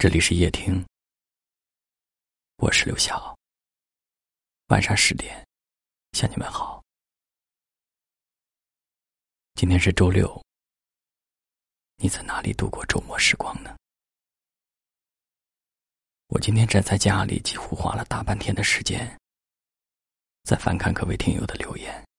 这里是夜听，我是刘晓。晚上十点，向你们好。今天是周六，你在哪里度过周末时光呢？我今天宅在家里，几乎花了大半天的时间，在翻看各位听友的留言。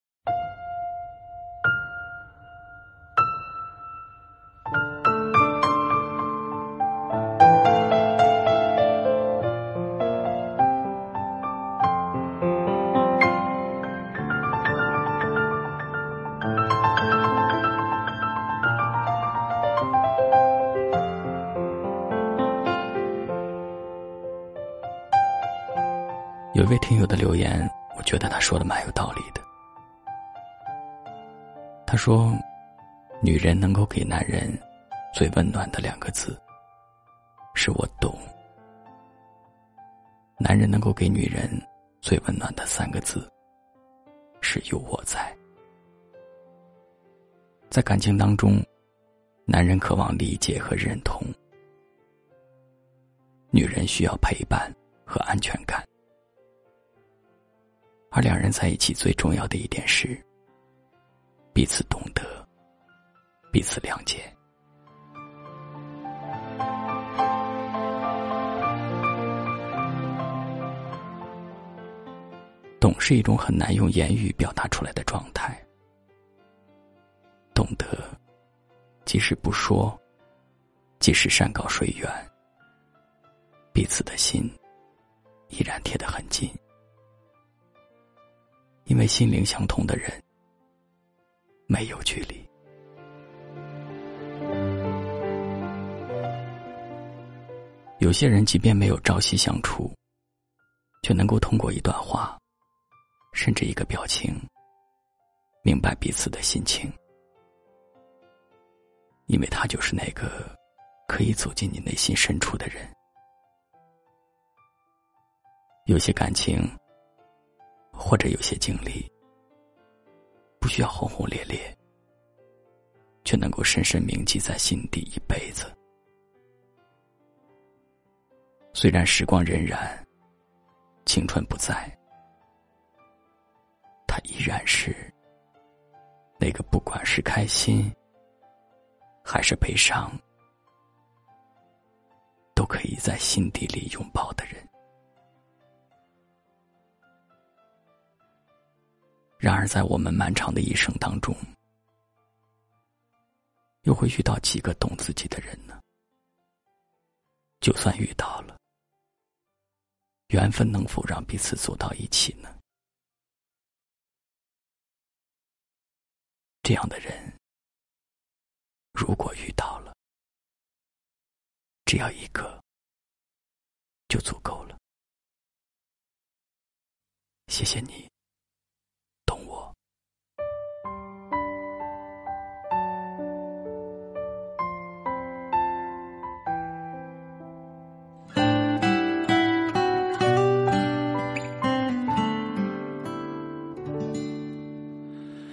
有一位听友的留言，我觉得他说的蛮有道理的。他说：“女人能够给男人最温暖的两个字，是我懂；男人能够给女人最温暖的三个字，是有我在。”在感情当中，男人渴望理解和认同，女人需要陪伴和安全感。而两人在一起最重要的一点是，彼此懂得，彼此谅解。懂是一种很难用言语表达出来的状态。懂得，即使不说，即使山高水远，彼此的心依然贴得很近。因为心灵相通的人没有距离。有些人即便没有朝夕相处，却能够通过一段话，甚至一个表情，明白彼此的心情。因为他就是那个可以走进你内心深处的人。有些感情。或者有些经历，不需要轰轰烈烈，却能够深深铭记在心底一辈子。虽然时光荏苒，青春不在，他依然是那个不管是开心还是悲伤，都可以在心底里拥抱的人。然而，在我们漫长的一生当中，又会遇到几个懂自己的人呢？就算遇到了，缘分能否让彼此走到一起呢？这样的人，如果遇到了，只要一个，就足够了。谢谢你。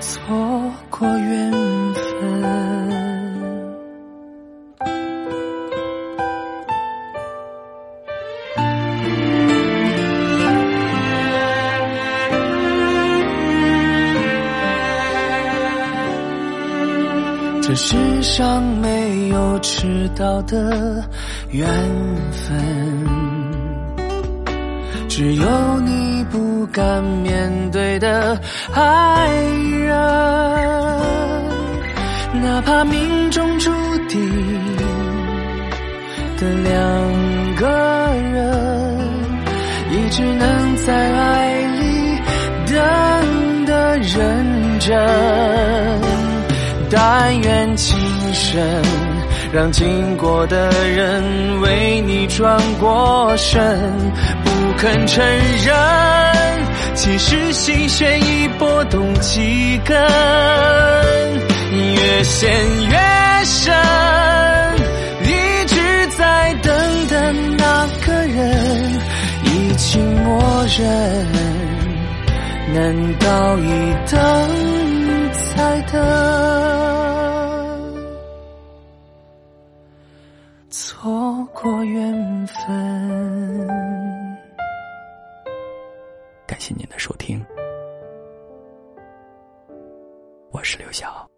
错过缘分，这世上没有迟到的缘分。只有你不敢面对的爱命中注定的两个人，也只能在爱里等得认真。但愿今生，让经过的人为你转过身。不肯承认，其实心弦已拨动几根，越陷越深。一直在等的那个人，已经默认，难道一等再等，错过缘分？感谢您的收听，我是刘晓。